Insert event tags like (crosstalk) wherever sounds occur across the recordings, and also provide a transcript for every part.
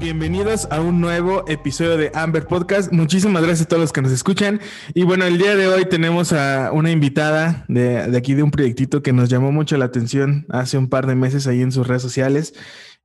Bienvenidos a un nuevo episodio de Amber Podcast. Muchísimas gracias a todos los que nos escuchan. Y bueno, el día de hoy tenemos a una invitada de, aquí de un proyectito que nos llamó mucho la atención hace un par de meses ahí en sus redes sociales.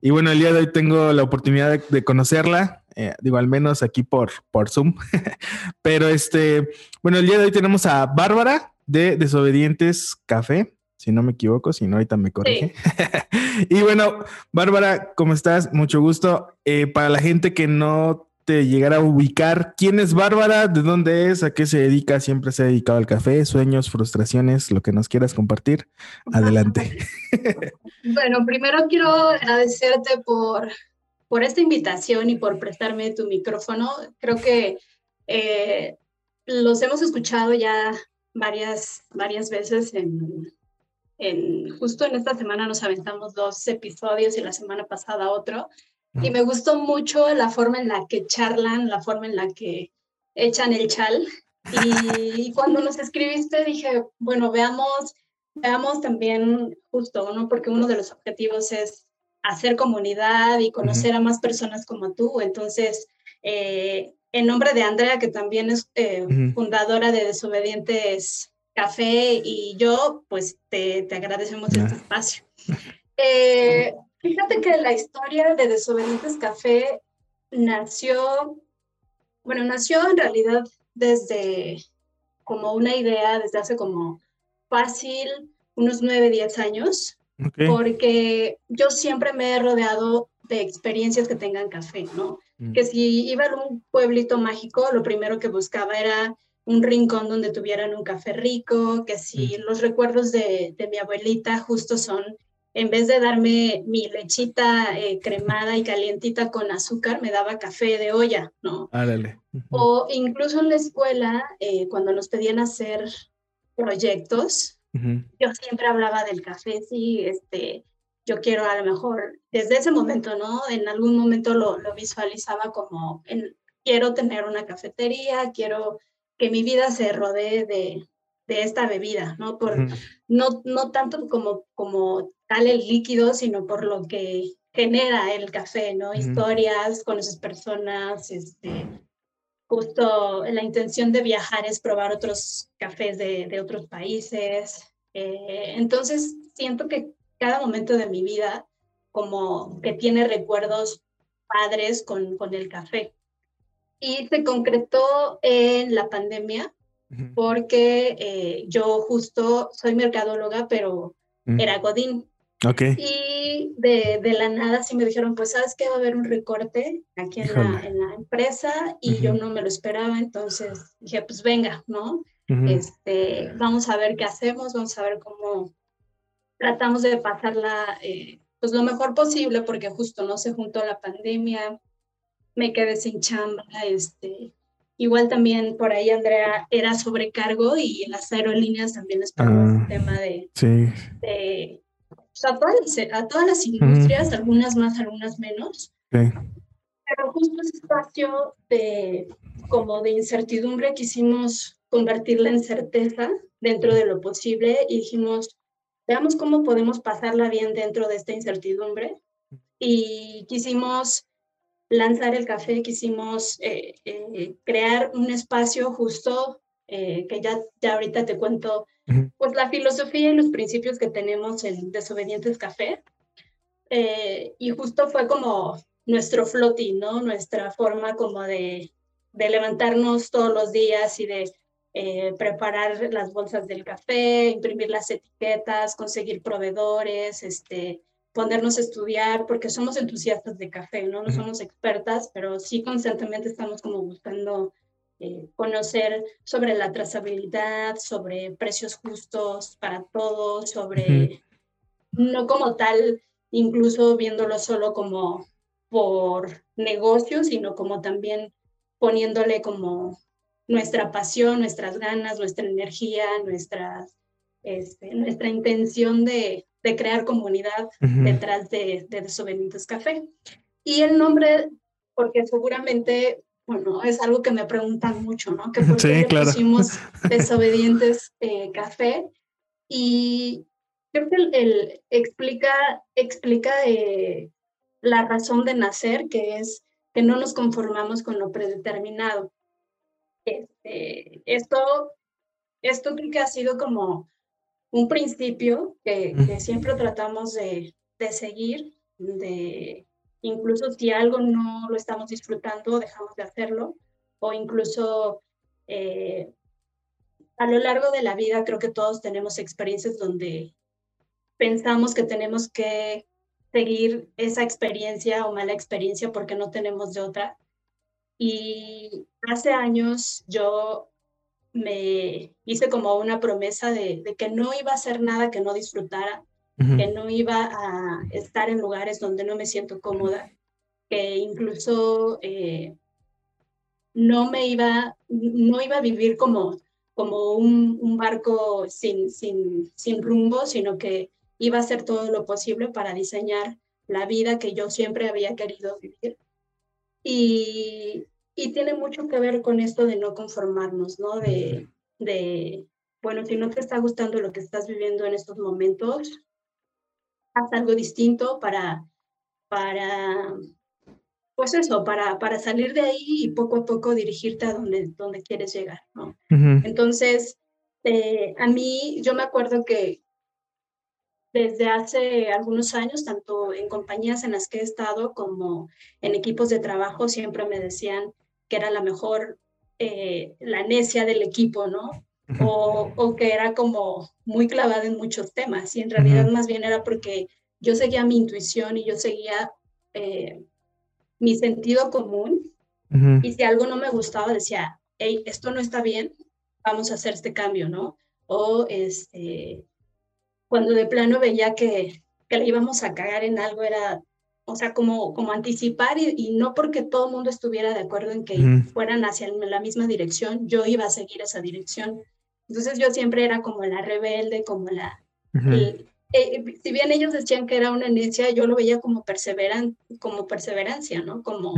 Y bueno, el día de hoy tengo la oportunidad de, conocerla, eh, digo, al menos aquí por, por Zoom. (laughs) Pero este, bueno, el día de hoy tenemos a Bárbara de Desobedientes Café si no me equivoco, si no, ahorita me corrige. (laughs) y bueno, Bárbara, ¿cómo estás? Mucho gusto. Eh, para la gente que no te llegara a ubicar, ¿quién es Bárbara? ¿De dónde es? ¿A qué se dedica? Siempre se ha dedicado al café, sueños, frustraciones, lo que nos quieras compartir. Adelante. (laughs) bueno, primero quiero agradecerte por, por esta invitación y por prestarme tu micrófono. Creo que eh, los hemos escuchado ya varias, varias veces en, justo en esta semana nos aventamos dos episodios y la semana pasada otro. Y me gustó mucho la forma en la que charlan, la forma en la que echan el chal. Y, cuando nos escribiste dije, bueno, veamos, veamos también justo, ¿no? Porque uno de los objetivos es hacer comunidad y conocer a más personas como tú. Entonces, eh, en nombre de Andrea, que también es eh, fundadora de Desobedientes Café y yo, pues te, te agradecemos este espacio. Eh, fíjate que la historia de Desobedientes Café nació, bueno, nació en realidad desde como una idea, desde hace como fácil unos nueve, diez años, porque yo siempre me he rodeado de experiencias que tengan café, ¿no? Mm. Que si iba a un pueblito mágico, lo primero que buscaba era un rincón donde tuvieran un café rico, que si los recuerdos de, mi abuelita justo son, en vez de darme mi lechita eh, cremada y calientita con azúcar, me daba café de olla, ¿no? O incluso en la escuela, eh, cuando nos pedían hacer proyectos, yo siempre hablaba del café, sí, este, yo quiero a lo mejor, desde ese momento, ¿no? En algún momento lo, lo visualizaba como, en, quiero tener una cafetería, quiero que mi vida se rodee de, de esta bebida, ¿no? Por, no, no tanto como, como tal el líquido, sino por lo que genera el café, ¿no? Historias con esas personas, este, justo la intención de viajar es probar otros cafés de, de otros países. Eh, entonces, siento que cada momento de mi vida como que tiene recuerdos padres con, con el café y se concretó en la pandemia porque eh, yo justo soy mercadóloga, pero era Godín. Okay. Y de, de, la nada sí me dijeron, pues sabes que va a haber un recorte aquí en, la, en la, empresa y yo no me lo esperaba, entonces dije, pues venga, ¿no? este, vamos a ver qué hacemos, vamos a ver cómo tratamos de pasarla eh, pues lo mejor posible porque justo no se juntó la pandemia, me quedé sin chamba, este, igual también por ahí Andrea era sobrecargo y las aerolíneas también es por el ah, tema de, sí. de a, todas, a, todas, las industrias, algunas más, algunas menos. Sí. Pero justo ese espacio de como de incertidumbre quisimos convertirla en certeza dentro de lo posible y dijimos, veamos cómo podemos pasarla bien dentro de esta incertidumbre. Y quisimos lanzar el café quisimos eh, eh, crear un espacio justo eh, que ya, ya ahorita te cuento, pues la filosofía y los principios que tenemos en Desobedientes Café. y justo fue como nuestro floating, ¿no? Nuestra forma como de, de levantarnos todos los días y de preparar las bolsas del café, imprimir las etiquetas, conseguir proveedores, este, ponernos a estudiar, porque somos entusiastas de café, ¿no? No somos expertas, pero sí constantemente estamos como buscando eh, conocer sobre la trazabilidad, sobre precios justos para todos, sobre, no como tal, incluso viéndolo solo como por negocio, sino como también poniéndole como nuestra pasión, nuestras ganas, nuestra energía, nuestras, este, nuestra intención de, de crear comunidad detrás de, de Desobedientes Café. Y el nombre, porque seguramente, bueno, es algo que me preguntan mucho, ¿no? Que (laughs) por qué pusimos (laughs) Desobedientes eh, Café. Y creo que el, explica, explica eh, la razón de nacer, que es que no nos conformamos con lo predeterminado. Este, esto, esto creo que ha sido como un principio que, que siempre tratamos de, de, seguir, de incluso si algo no lo estamos disfrutando, dejamos de hacerlo, o incluso eh, a lo largo de la vida creo que todos tenemos experiencias donde pensamos que tenemos que seguir esa experiencia o mala experiencia porque no tenemos de otra. Y hace años yo me hice como una promesa de, que no iba a hacer nada que no disfrutara, que no iba a estar en lugares donde no me siento cómoda, que incluso eh, no me iba, no iba a vivir como, como un, un barco sin, sin, sin rumbo, sino que iba a hacer todo lo posible para diseñar la vida que yo siempre había querido vivir. Y, y tiene mucho que ver con esto de no conformarnos, ¿no? De, de, bueno, si no te está gustando lo que estás viviendo en estos momentos, haz algo distinto para, para pues eso, para, para salir de ahí y poco a poco dirigirte a donde, donde quieres llegar, ¿no? Entonces, eh, a mí, yo me acuerdo que, desde hace algunos años, tanto en compañías en las que he estado como en equipos de trabajo, siempre me decían que era la mejor, eh, la necia del equipo, ¿no? O, o, que era como muy clavada en muchos temas y en realidad más bien era porque yo seguía mi intuición y yo seguía eh, mi sentido común y si algo no me gustaba decía, hey, esto no está bien, vamos a hacer este cambio, ¿no? O este, cuando de plano veía que, que le íbamos a cagar en algo, era, o sea, como, como anticipar y, no porque todo el mundo estuviera de acuerdo en que fueran hacia la misma dirección, yo iba a seguir esa dirección. Entonces yo siempre era como la rebelde, como la... Eh, si bien ellos decían que era una necia, yo lo veía como, perseveran, como perseverancia, ¿no? Como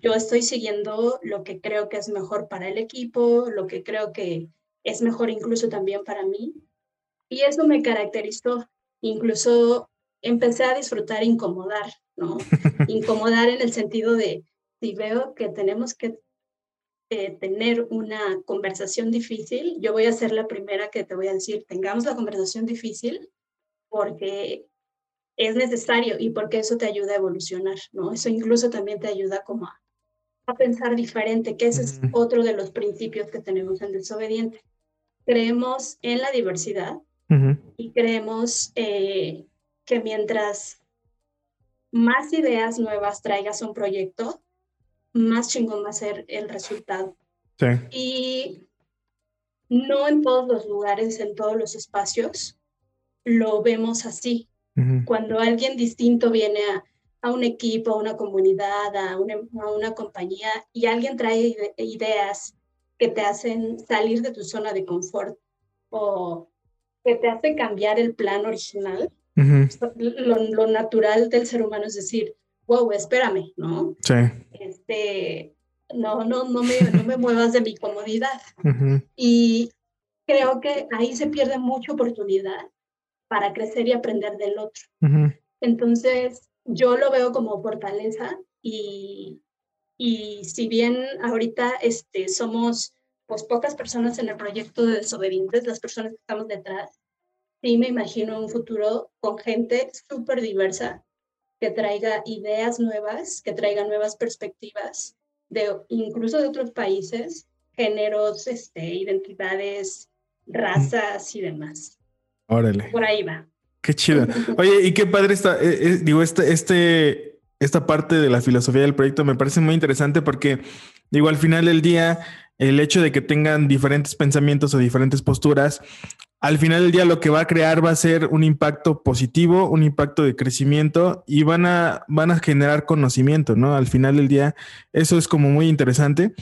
yo estoy siguiendo lo que creo que es mejor para el equipo, lo que creo que es mejor incluso también para mí. Y eso me caracterizó. Incluso empecé a disfrutar incomodar, ¿no? (laughs) incomodar en el sentido de, si veo que tenemos que eh, tener una conversación difícil, yo voy a ser la primera que te voy a decir, tengamos la conversación difícil porque es necesario y porque eso te ayuda a evolucionar, ¿no? Eso incluso también te ayuda como a, pensar diferente, que ese es otro de los principios que tenemos en Desobediente. Creemos en la diversidad, y creemos eh, que mientras más ideas nuevas traigas a un proyecto, más chingón va a ser el resultado. Y no en todos los lugares, en todos los espacios, lo vemos así. Cuando alguien distinto viene a, a, un equipo, a una comunidad, a una, a una compañía y alguien trae ideas que te hacen salir de tu zona de confort o que te hace cambiar el plan original. Lo, natural del ser humano es decir, wow, espérame, ¿no? Sí. Este, no, no, no me, no me muevas de mi comodidad. Y creo que ahí se pierde mucha oportunidad para crecer y aprender del otro. Entonces, yo lo veo como fortaleza y, y si bien ahorita este, somos pues pocas personas en el proyecto de desobedientes, las personas que estamos detrás, sí me imagino un futuro con gente súper diversa, que traiga ideas nuevas, que traiga nuevas perspectivas, de, incluso de otros países, géneros, este, identidades, razas y demás. Órale. Por ahí va. Qué chido. Oye, y qué padre está, eh, eh, digo, este, este, esta parte de la filosofía del proyecto me parece muy interesante porque, digo, al final del día, el hecho de que tengan diferentes pensamientos o diferentes posturas, al final del día lo que va a crear va a ser un impacto positivo, un impacto de crecimiento y van a, van a generar conocimiento, ¿no? Al final del día, eso es como muy interesante.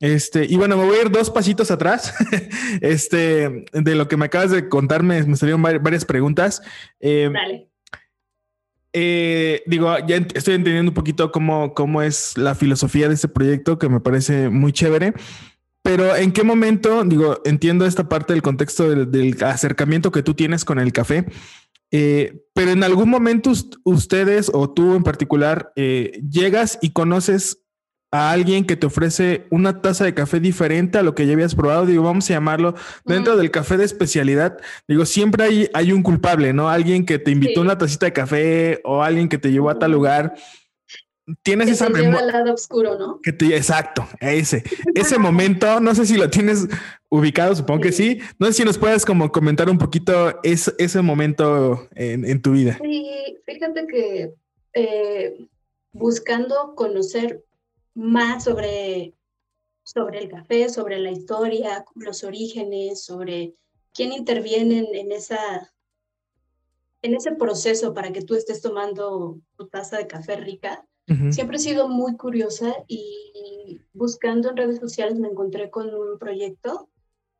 Este, y bueno, me voy a ir dos pasitos atrás. (laughs) este, de lo que me acabas de contarme, me salieron varias preguntas. Eh, Dale. Eh, digo, ya estoy entendiendo un poquito cómo, cómo es la filosofía de este proyecto, que me parece muy chévere. Pero ¿en qué momento, digo, entiendo esta parte del contexto del, acercamiento que tú tienes con el café, eh, pero en algún momento ustedes o tú en particular eh, llegas y conoces a alguien que te ofrece una taza de café diferente a lo que ya habías probado, digo, vamos a llamarlo dentro del café de especialidad, digo, siempre hay, hay un culpable, ¿no? Alguien que te invitó una tacita de café o alguien que te llevó a tal lugar. Tienes esa memoria. lado oscuro, ¿no? Que te, exacto, ese, (laughs) ese momento, no sé si lo tienes ubicado, supongo que sí. No sé si nos puedes como comentar un poquito ese momento en, tu vida. Sí, fíjate que eh, buscando conocer más sobre, sobre el café, sobre la historia, los orígenes, sobre quién interviene en, esa, en ese proceso para que tú estés tomando tu taza de café rica. Siempre he sido muy curiosa y buscando en redes sociales me encontré con un proyecto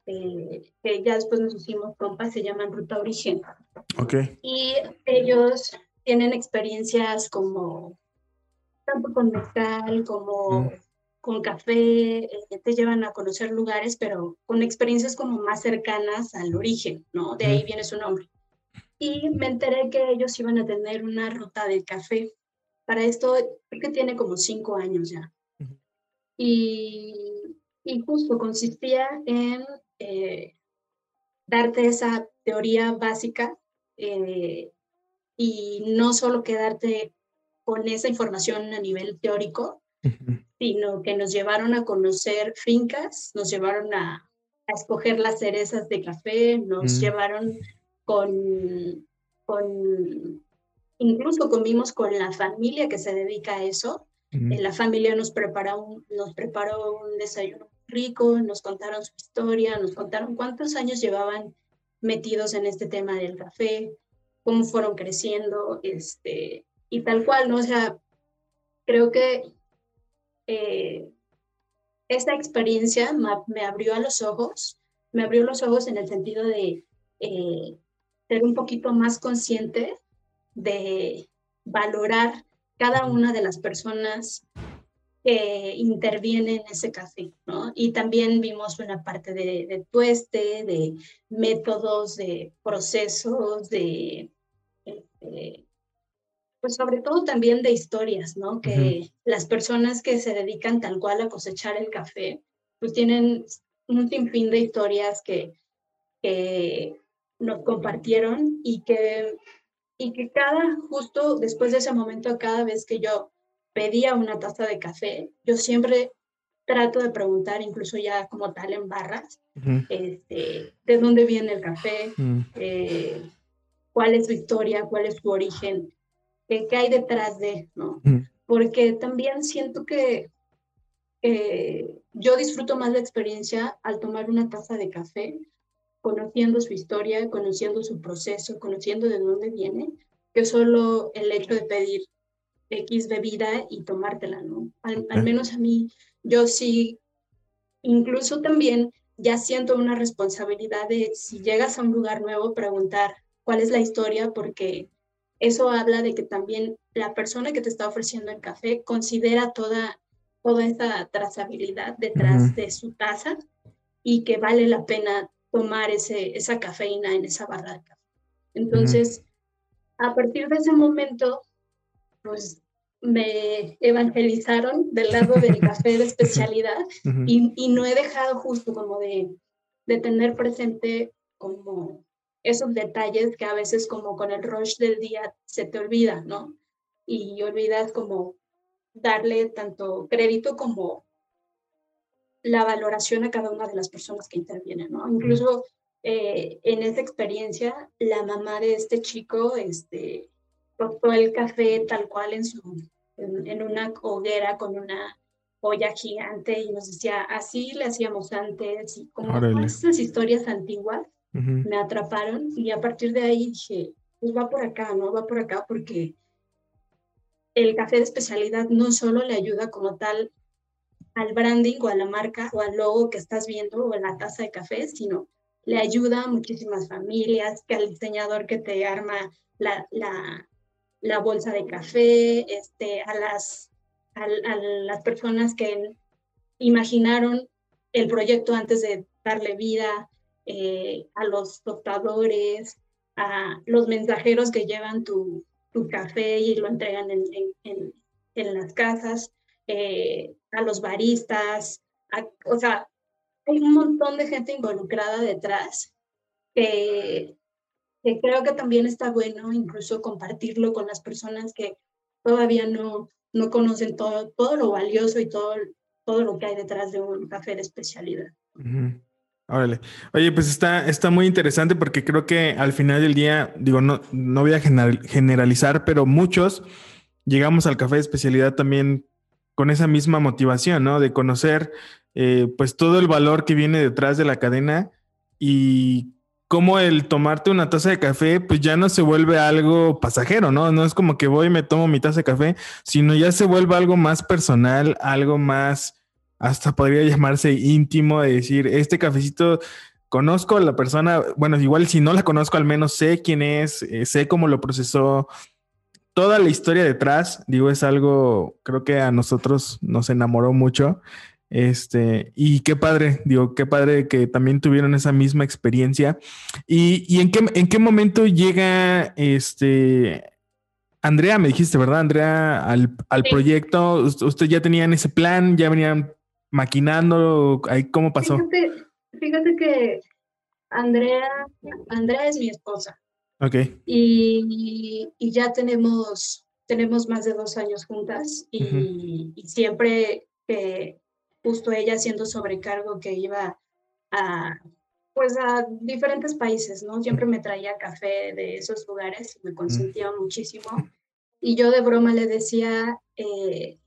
eh, que ya después nos hicimos compas, se llaman Ruta Origen. Okay. Y ellos tienen experiencias como tanto con mezcal como mm. con café, eh, te llevan a conocer lugares, pero con experiencias como más cercanas al origen, ¿no? De ahí mm. viene su nombre. Y me enteré que ellos iban a tener una ruta de café. Para esto, creo que tiene como cinco años ya. Y, y justo consistía en eh, darte esa teoría básica eh, y no solo quedarte con esa información a nivel teórico, sino que nos llevaron a conocer fincas, nos llevaron a, escoger las cerezas de café, nos mm. llevaron con, con, incluso comimos con la familia que se dedica a eso. La familia nos preparó, nos preparó un desayuno rico, nos contaron su historia, nos contaron cuántos años llevaban metidos en este tema del café, cómo fueron creciendo, este, y tal cual, ¿no? O sea, creo que eh, esta experiencia me, abrió a los ojos, me abrió los ojos en el sentido de eh, ser un poquito más consciente de valorar cada una de las personas que intervienen en ese café, ¿no? Y también vimos una parte de, de tueste, de métodos, de procesos, de, este, pues sobre todo también de historias, ¿no? Que las personas que se dedican tal cual a cosechar el café, pues tienen un sinfín de historias que, que nos compartieron y que, y que cada, justo después de ese momento, cada vez que yo pedía una taza de café, yo siempre trato de preguntar, incluso ya como tal en barras, este, de dónde viene el café, mm. eh, cuál es su historia, cuál es su origen qué hay detrás de, ¿no? Porque también siento que yo disfruto más la experiencia al tomar una taza de café, conociendo su historia, conociendo su proceso, conociendo de dónde viene, que solo el hecho de pedir X bebida y tomártela, ¿no? Al, al menos a mí, yo sí, incluso también ya siento una responsabilidad de si llegas a un lugar nuevo, preguntar cuál es la historia, porque eso habla de que también la persona que te está ofreciendo el café considera toda, toda esa trazabilidad detrás de su taza y que vale la pena tomar ese, esa cafeína en esa barra de café. Entonces, a partir de ese momento, pues me evangelizaron del lado del café de (laughs) especialidad y, y, no he dejado justo como de, de tener presente como esos detalles que a veces como con el rush del día se te olvida, ¿no? Y olvidas como darle tanto crédito como la valoración a cada una de las personas que intervienen, ¿no? Incluso eh, en esa experiencia, la mamá de este chico, este, cortó el café tal cual en, su, en, una hoguera con una olla gigante y nos decía, así le hacíamos antes, y como esas historias antiguas me atraparon y a partir de ahí dije, pues va por acá, ¿no? Va por acá porque el café de especialidad no solo le ayuda como tal al branding o a la marca o al logo que estás viendo o a la taza de café, sino le ayuda a muchísimas familias, que al diseñador que te arma la, la, bolsa de café, este, a, las, a las personas que imaginaron el proyecto antes de darle vida, eh, a los tostadores, a los mensajeros que llevan tu, tu café y lo entregan en, en, en, las casas. Eh, a los baristas, o sea, hay un montón de gente involucrada detrás que, creo que también está bueno incluso compartirlo con las personas que todavía no, no conocen todo, todo lo valioso y todo, todo lo que hay detrás de un café de especialidad. Órale. Oye, pues está, está muy interesante porque creo que al final del día, digo, no, no voy a generalizar, pero muchos llegamos al café de especialidad también con esa misma motivación, ¿no? De conocer eh, pues todo el valor que viene detrás de la cadena y cómo el tomarte una taza de café pues ya no se vuelve algo pasajero, ¿no? No es como que voy y me tomo mi taza de café, sino ya se vuelve algo más personal, algo más hasta podría llamarse íntimo, de decir, este cafecito conozco a la persona, bueno, igual si no la conozco, al menos sé quién es, eh, sé cómo lo procesó, toda la historia detrás, digo, es algo, creo que a nosotros nos enamoró mucho. Este, y qué padre, digo, qué padre que también tuvieron esa misma experiencia. ¿Y, y en, qué, en qué momento llega este Andrea, me dijiste, ¿verdad, Andrea, al, al proyecto? ¿Ustedes ya tenían ese plan? ¿Ya venían maquinando? Ahí, ¿Cómo pasó? Fíjate, que Andrea, Andrea es mi esposa. Ok. Y, y ya tenemos, tenemos más de dos años juntas y, y siempre que justo ella siendo sobrecargo que iba a pues a diferentes países, ¿no? Siempre me traía café de esos lugares y me consentía muchísimo. Y yo de broma le decía, eh,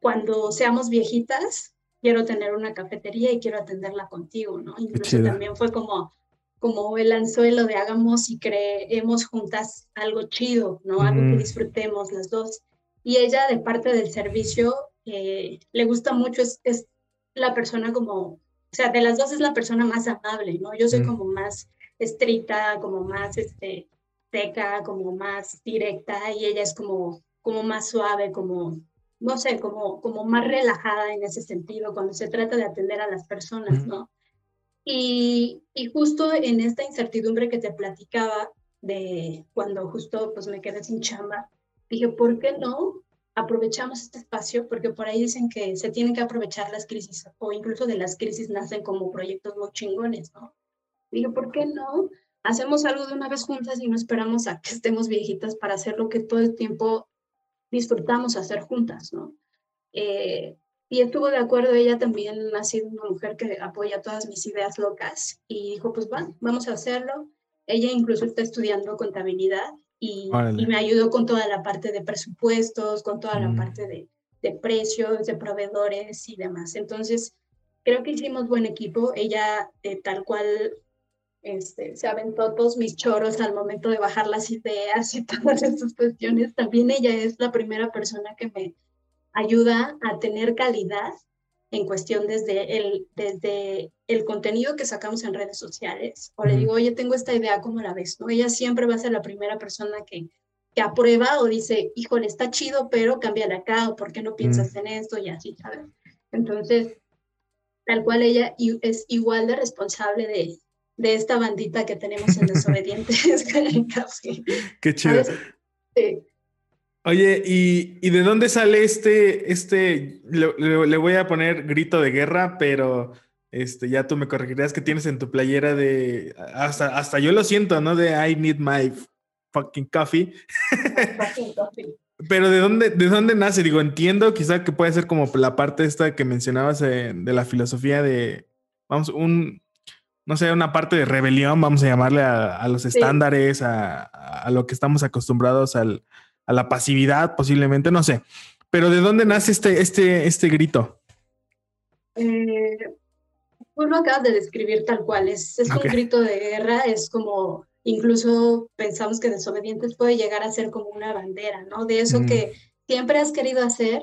cuando seamos viejitas, quiero tener una cafetería y quiero atenderla contigo, ¿no? Incluso también fue como, como el anzuelo de hagamos y creemos juntas algo chido, ¿no? Algo que disfrutemos las dos. Y ella, de parte del servicio, eh, le gusta mucho, es, es, la persona como, o sea, de las dos es la persona más amable, ¿no? Yo soy como más estricta, como más este, seca, como más directa, y ella es como, como más suave, como no sé, como, como más relajada en ese sentido cuando se trata de atender a las personas, ¿no? Y, y, justo en esta incertidumbre que te platicaba de cuando justo pues me quedé sin chamba, dije, ¿por qué no aprovechamos este espacio? Porque por ahí dicen que se tienen que aprovechar las crisis o incluso de las crisis nacen como proyectos muy chingones, ¿no? Dije, ¿por qué no? Hacemos algo de una vez juntas y no esperamos a que estemos viejitas para hacer lo que todo el tiempo disfrutamos hacer juntas, ¿no? Eh, y estuvo de acuerdo, ella también ha sido una mujer que apoya todas mis ideas locas y dijo, pues va, vamos a hacerlo. Ella incluso está estudiando contabilidad y, y me ayudó con toda la parte de presupuestos, con toda la mm. parte de, de precios, de proveedores y demás. Entonces, creo que hicimos buen equipo. Ella, eh, tal cual este, se aventó todos mis choros al momento de bajar las ideas y (laughs) todas estas cuestiones. También ella es la primera persona que me ayuda a tener calidad en cuestión desde el, desde el contenido que sacamos en redes sociales. O le digo, oye, tengo esta idea, ¿cómo la ves? ¿No? Ella siempre va a ser la primera persona que, que aprueba o dice, híjole, está chido, pero cámbiale acá, o ¿por qué no piensas en esto? Y así, ¿sabes? Entonces, tal cual ella es igual de responsable de, de esta bandita que tenemos en Desobedientes (laughs) Qué chido. Oye, ¿y, ¿y, de dónde sale este, este, le, voy a poner grito de guerra, pero este, ya tú me corregirás que tienes en tu playera de, hasta, hasta yo lo siento, ¿no? De I need my fucking coffee. (laughs) Pero ¿de dónde, ¿de dónde nace? Digo, entiendo quizá que puede ser como la parte esta que mencionabas de la filosofía de, vamos, un, no sé, una parte de rebelión, vamos a llamarle a, los estándares, a, lo que estamos acostumbrados al, a la pasividad, posiblemente, no sé. Pero ¿de dónde nace este, este, este grito? Eh, pues lo acabas de describir tal cual, es, es un grito de guerra, es como, incluso pensamos que desobedientes puede llegar a ser como una bandera, ¿no? De eso que siempre has querido hacer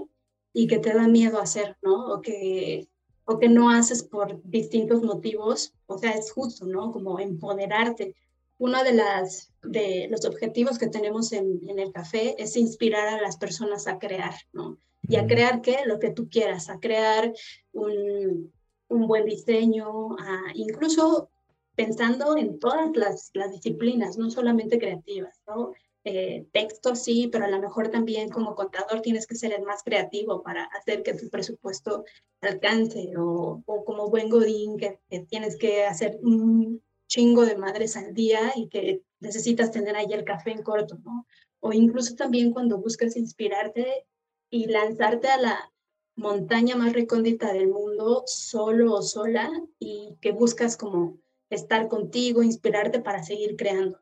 y que te da miedo hacer, ¿no? O que o que no haces por distintos motivos, o sea, es justo, ¿no? Como empoderarte. Uno de, las, de los objetivos que tenemos en, en el café es inspirar a las personas a crear, ¿no? Y a crear qué? Lo que tú quieras, a crear un, un buen diseño, a, incluso pensando en todas las, las disciplinas, no solamente creativas, ¿no? eh, texto, sí, pero a lo mejor también como contador tienes que ser el más creativo para hacer que tu presupuesto alcance o, como buen godín que, tienes que hacer un chingo de madres al día y que necesitas tener ahí el café en corto, ¿no? O incluso también cuando buscas inspirarte y lanzarte a la montaña más recóndita del mundo solo o sola y que buscas como estar contigo, inspirarte para seguir creando.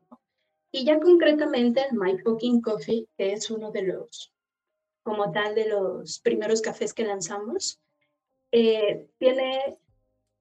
Y ya concretamente el My Fucking Coffee, que es uno de los, como tal, de los primeros cafés que lanzamos, eh, tiene,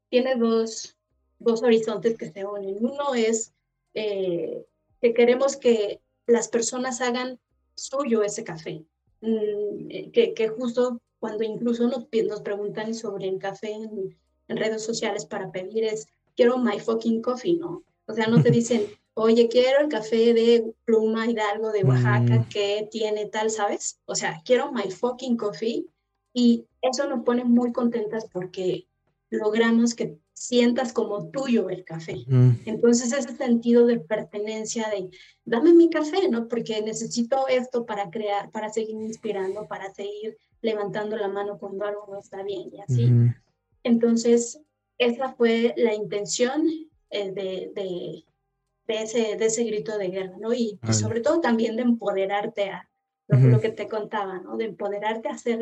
tiene dos, dos horizontes que se unen. Uno es eh, que queremos que las personas hagan suyo ese café, mm, eh, que, que, justo cuando incluso nos, nos preguntan sobre el café en, en redes sociales para pedir es, quiero my fucking coffee, ¿no? O sea, no te dicen, oye, quiero el café de Pluma Hidalgo de Oaxaca mm. que tiene tal, ¿sabes? O sea, quiero my fucking coffee y eso nos pone muy contentas porque logramos que sientas como tuyo el café. Entonces ese sentido de pertenencia, de dame mi café, ¿no? Porque necesito esto para crear, para seguir inspirando, para seguir levantando la mano cuando algo no está bien y así. Entonces, esa fue la intención eh, de, de ese, de ese grito de guerra, ¿no? Y, sobre todo también de empoderarte a lo, que te contaba, ¿no? De empoderarte a hacer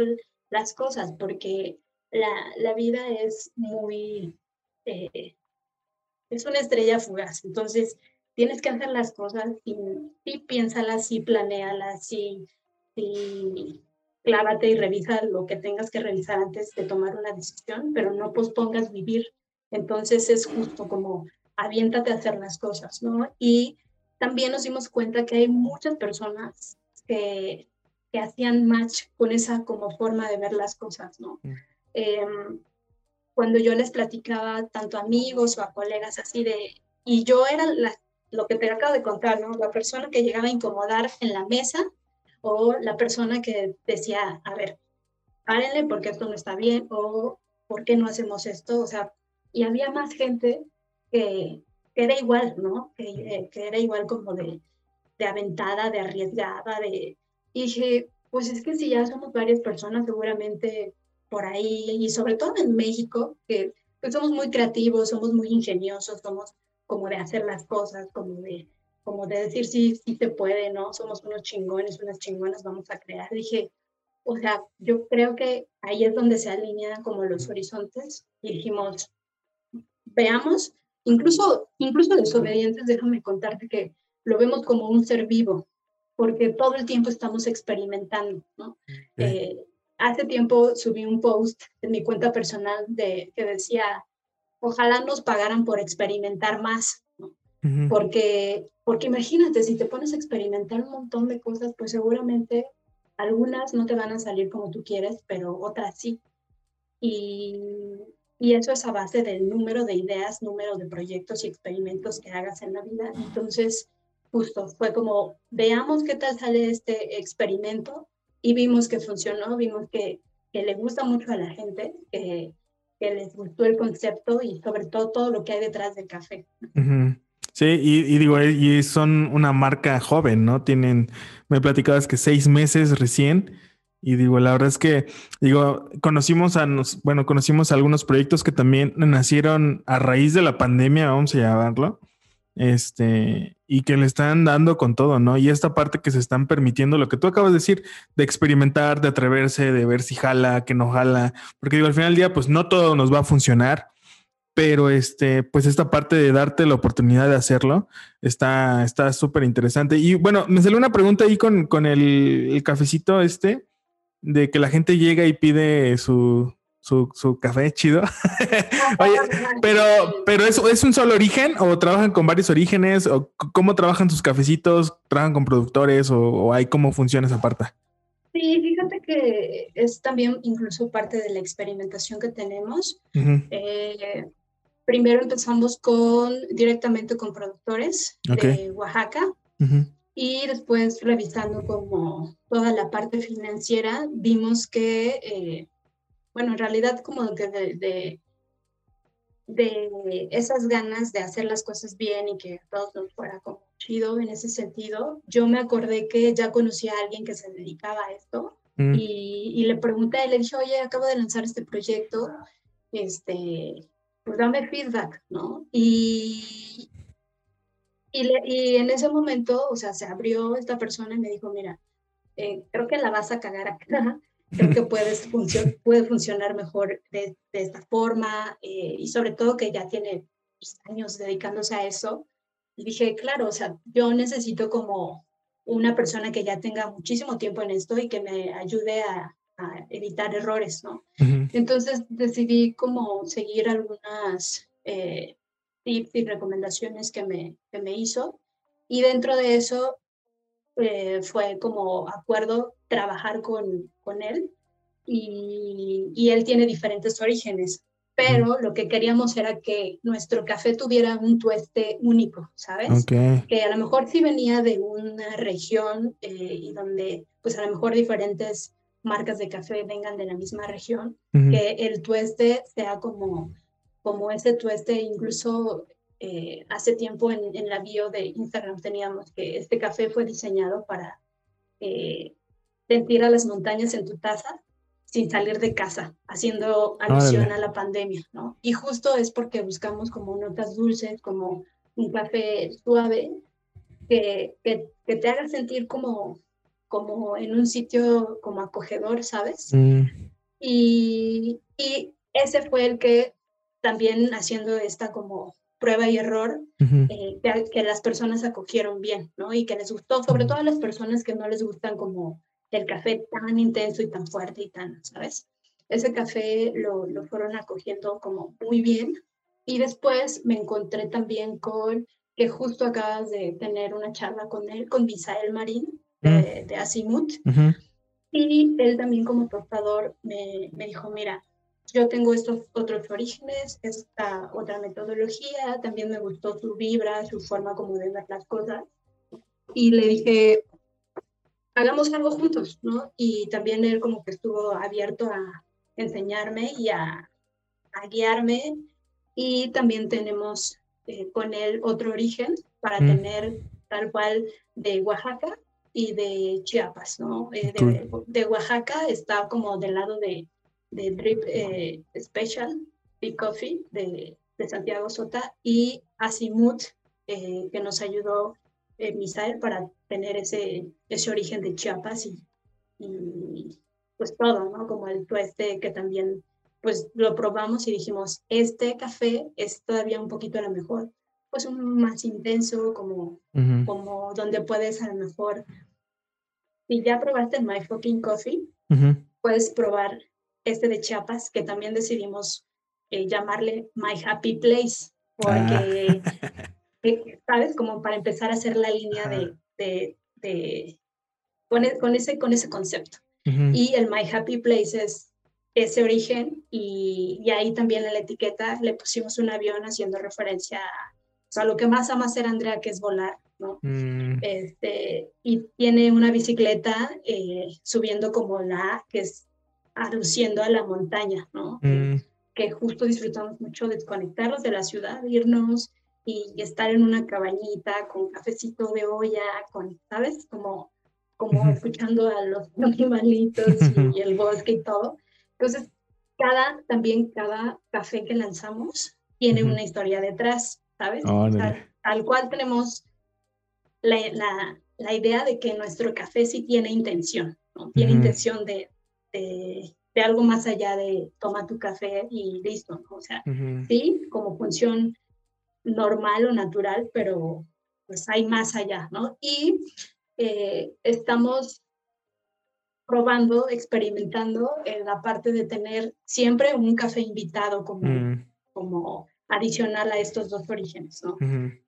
las cosas, porque la, la vida es muy, eh, es una estrella fugaz, entonces tienes que hacer las cosas y, y piénsalas y planealas y, y clávate y revisa lo que tengas que revisar antes de tomar una decisión, pero no pospongas vivir. Entonces es justo como aviéntate a hacer las cosas, ¿no? Y también nos dimos cuenta que hay muchas personas que, que hacían match con esa como forma de ver las cosas, ¿no? Em, cuando yo les platicaba tanto a amigos o a colegas así de, y yo era lo que te acabo de contar, ¿no? La persona que llegaba a incomodar en la mesa o la persona que decía, a ver, párenle porque esto no está bien o ¿por qué no hacemos esto? O sea, y había más gente que, era igual, ¿no? Que, que, era igual como de, de aventada, de arriesgada, de... Y dije, pues es que si ya somos varias personas, seguramente por ahí, y sobre todo en México, que pues somos muy creativos, somos muy ingeniosos, somos como de hacer las cosas, como de, como de decir sí, sí se puede, ¿no? Somos unos chingones, unas chingonas, vamos a crear. Dije, o sea, yo creo que ahí es donde se alinean como los horizontes y dijimos, veamos Incluso, incluso desobedientes, déjame contarte que lo vemos como un ser vivo, porque todo el tiempo estamos experimentando, ¿no? Eh, hace tiempo subí un post en mi cuenta personal de, que decía, ojalá nos pagaran por experimentar más, ¿no? porque, porque imagínate, si te pones a experimentar un montón de cosas, pues seguramente algunas no te van a salir como tú quieres, pero otras sí. Y y eso es a base del número de ideas, número de proyectos y experimentos que hagas en la vida. Entonces, justo fue como, veamos qué tal sale este experimento y vimos que funcionó, vimos que, que le gusta mucho a la gente, que, les gustó el concepto y sobre todo todo lo que hay detrás del café. Sí, y, digo, y son una marca joven, ¿no? Tienen, me platicabas que seis meses recién y digo, la verdad es que, digo, conocimos a, nos, bueno, conocimos algunos proyectos que también nacieron a raíz de la pandemia, vamos a llamarlo, este, y que le están dando con todo, ¿no? Y esta parte que se están permitiendo, lo que tú acabas de decir, de experimentar, de atreverse, de ver si jala, que no jala, porque digo, al final del día, pues no todo nos va a funcionar, pero este, pues esta parte de darte la oportunidad de hacerlo está súper interesante. Y bueno, me salió una pregunta ahí con, con el, el cafecito este de que la gente llega y pide su, su, café chido. (laughs) Oye, pero, pero ¿es, ¿es un solo origen o trabajan con varios orígenes? ¿O cómo trabajan sus cafecitos? ¿Trabajan con productores o, hay cómo funciona esa parte? Sí, fíjate que es también incluso parte de la experimentación que tenemos. Eh, primero empezamos con directamente con productores de Oaxaca y después revisando como toda la parte financiera, vimos que, eh, bueno, en realidad como que de, de, esas ganas de hacer las cosas bien y que nos fuera como chido en ese sentido. Yo me acordé que ya conocía a alguien que se dedicaba a esto mm. y, y, le pregunté, le dije, oye, acabo de lanzar este proyecto, este, pues dame feedback, ¿no? Y, y, y, en ese momento, o sea, se abrió esta persona y me dijo, mira, eh, creo que la vas a cagar acá, creo que puedes puede funcionar mejor de, de esta forma eh, y sobre todo que ya tiene pues, años dedicándose a eso. Y dije, claro, o sea, yo necesito como una persona que ya tenga muchísimo tiempo en esto y que me ayude a, a evitar errores, ¿no? Entonces decidí como seguir algunas eh, tips y recomendaciones que me, que me hizo y dentro de eso eh, fue como acuerdo trabajar con, con él y, y, él tiene diferentes orígenes, pero lo que queríamos era que nuestro café tuviera un tueste único, ¿sabes? Que a lo mejor sí venía de una región eh, y donde pues a lo mejor diferentes marcas de café vengan de la misma región, que el tueste sea como, como ese tueste, incluso eh, hace tiempo en, en, la bio de Instagram teníamos que este café fue diseñado para eh, sentir a las montañas en tu taza sin salir de casa, haciendo alusión a la pandemia, ¿no? Y justo es porque buscamos como notas dulces, como un café suave, que, que, que te haga sentir como, como en un sitio como acogedor, ¿sabes? Mm. Y, y ese fue el que también haciendo esta como prueba y error, eh, que, las personas acogieron bien, ¿no? Y que les gustó, sobre todo a las personas que no les gustan como el café tan intenso y tan fuerte y tan, ¿sabes? Ese café lo, lo fueron acogiendo como muy bien. Y después me encontré también con que justo acabas de tener una charla con él, con Misael Marín, de, mm. de Asimut. Y él también como portador me, me dijo, mira, yo tengo estos otros orígenes, esta otra metodología, también me gustó su vibra, su forma como de ver las cosas. Y le dije, hagamos algo juntos, ¿no? Y también él como que estuvo abierto a enseñarme y a, a guiarme. Y también tenemos eh, con él otro origen para mm. tener tal cual de Oaxaca y de Chiapas, ¿no? Eh, de, de, Oaxaca está como del lado de de Drip eh, Special, Big Coffee de, de, Santiago Sota y Asimut, eh, que nos ayudó eh, Misael para tener ese, ese origen de Chiapas y, y pues todo, ¿no? Como el tueste que también pues lo probamos y dijimos, este café es todavía un poquito a lo mejor, pues un más intenso, como, como donde puedes a lo mejor, si ya probaste My Fucking Coffee, puedes probar este de Chiapas, que también decidimos eh, llamarle My Happy Place, porque, ah. eh, ¿sabes? Como para empezar a hacer la línea de, de, de con, e, con, ese, con ese concepto. Y el My Happy Place es ese origen y, y, ahí también en la etiqueta le pusimos un avión haciendo referencia a, o sea, lo que más ama hacer Andrea, que es volar, ¿no? Mm. Este, y tiene una bicicleta eh, subiendo como la que es aduciendo a la montaña, ¿no? Mm. Que justo disfrutamos mucho de desconectarnos de la ciudad, irnos y, estar en una cabañita con cafecito de olla, con, ¿sabes? Como, como escuchando a los (laughs) animalitos y, (laughs) el bosque y todo. Entonces, cada, también cada café que lanzamos tiene una historia detrás, ¿sabes? tal, cual tenemos la, la, la, idea de que nuestro café sí tiene intención, ¿no? Tiene intención de, de, algo más allá de toma tu café y listo, O sea, sí, como función normal o natural, pero pues hay más allá, ¿no? Y eh, estamos probando, experimentando en la parte de tener siempre un café invitado como, mm. como adicional a estos dos orígenes, ¿no?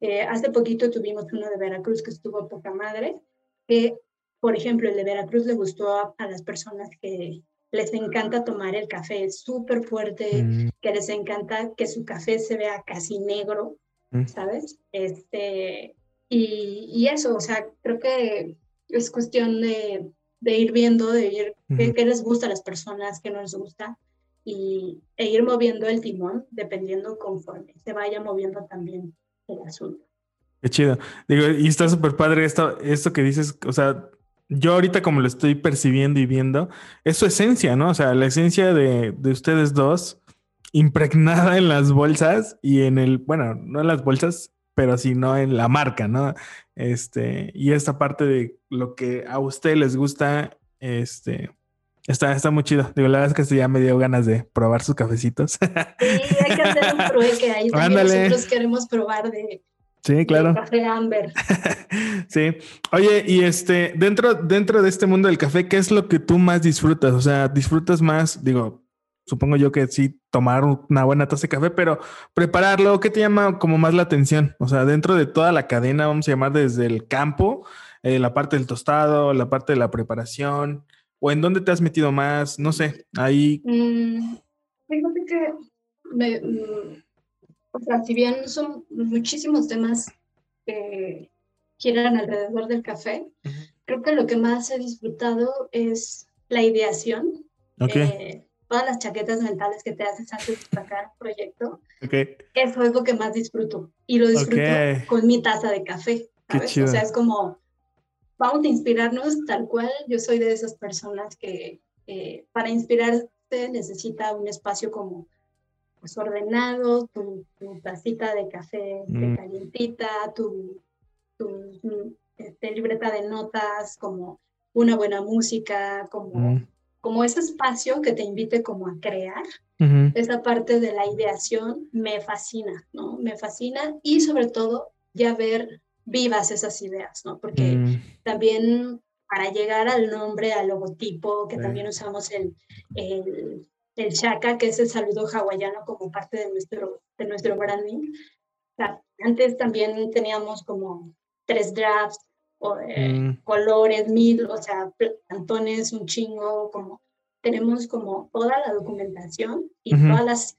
Eh, hace poquito tuvimos uno de Veracruz que estuvo poca madre, que por ejemplo, el de Veracruz le gustó a, las personas que les encanta tomar el café súper fuerte, mm. que les encanta que su café se vea casi negro, mm. ¿sabes? Este, y, y, eso, o sea, creo que es cuestión de, de ir viendo, de ir qué, les gusta a las personas, qué no les gusta, y, e ir moviendo el timón dependiendo conforme se vaya moviendo también el asunto. Qué chido. Digo, y está súper padre esto, esto que dices, o sea, yo ahorita como lo estoy percibiendo y viendo, es su esencia, ¿no? O sea, la esencia de, de ustedes dos impregnada en las bolsas y en el, bueno, no en las bolsas, pero sino en la marca, ¿no? Este, y esta parte de lo que a usted les gusta, este, está, está muy chido. Digo, la verdad es que ya me dio ganas de probar sus cafecitos. Sí, hay que hacer un pruebe ahí también (laughs) nosotros queremos probar de, Sí, claro. café Amber. (laughs) sí. Oye, y este, dentro, dentro de este mundo del café, ¿qué es lo que tú más disfrutas? O sea, disfrutas más, digo, supongo yo que sí, tomar una buena taza de café, pero prepararlo, ¿qué te llama como más la atención? O sea, dentro de toda la cadena, vamos a llamar desde el campo, eh, la parte del tostado, la parte de la preparación, o en dónde te has metido más, no sé, ahí. Mm, fíjate que, me, mm, o sea, si bien son muchísimos temas que giran alrededor del café, creo que lo que más he disfrutado es la ideación. Okay. Eh, todas las chaquetas mentales que te haces antes de sacar un proyecto. Eso es lo que más disfruto. Y lo disfruto con mi taza de café. ¿sabes? O sea, es como, vamos a inspirarnos tal cual. Yo soy de esas personas que eh, para inspirarse necesita un espacio como pues, ordenado, tu, tacita de café mm. calientita, tu, tu este, libreta de notas, como una buena música, como... Mm como ese espacio que te invite como a crear, esa parte de la ideación me fascina, ¿no? Me fascina y sobre todo ya ver vivas esas ideas, ¿no? Porque mm. también para llegar al nombre, al logotipo, que también usamos el, el, el, shaka, que es el saludo hawaiano como parte de nuestro, de nuestro branding. antes también teníamos como tres drafts, eh, mm. colores, mil, o sea, plantones, un chingo, como tenemos como toda la documentación y todas las,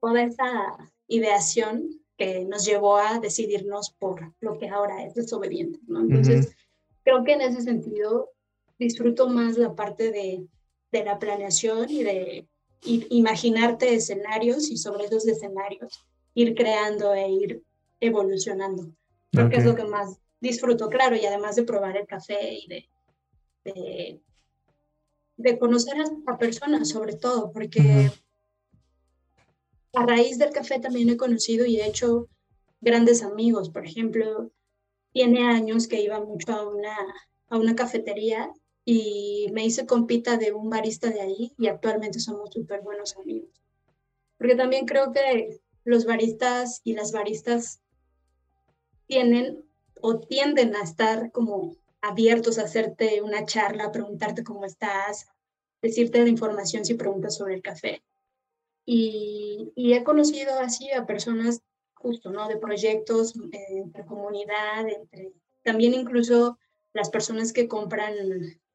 toda esa ideación que nos llevó a decidirnos por lo que ahora es desobediente, ¿no? Entonces, creo que en ese sentido disfruto más la parte de, de la planeación y de imaginarte escenarios y sobre esos escenarios ir creando e ir evolucionando. Creo que es lo que más disfruto, claro, y además de probar el café y de, de, de conocer a, personas sobre todo, porque a raíz del café también he conocido y he hecho grandes amigos. Por ejemplo, tiene años que iba mucho a una, a una cafetería y me hice compita de un barista de ahí y actualmente somos súper buenos amigos. Porque también creo que los baristas y las baristas tienen o tienden a estar como abiertos a hacerte una charla, preguntarte cómo estás, decirte la información si preguntas sobre el café. Y, he conocido así a personas justo, ¿no? De proyectos eh, entre comunidad, entre, también incluso las personas que compran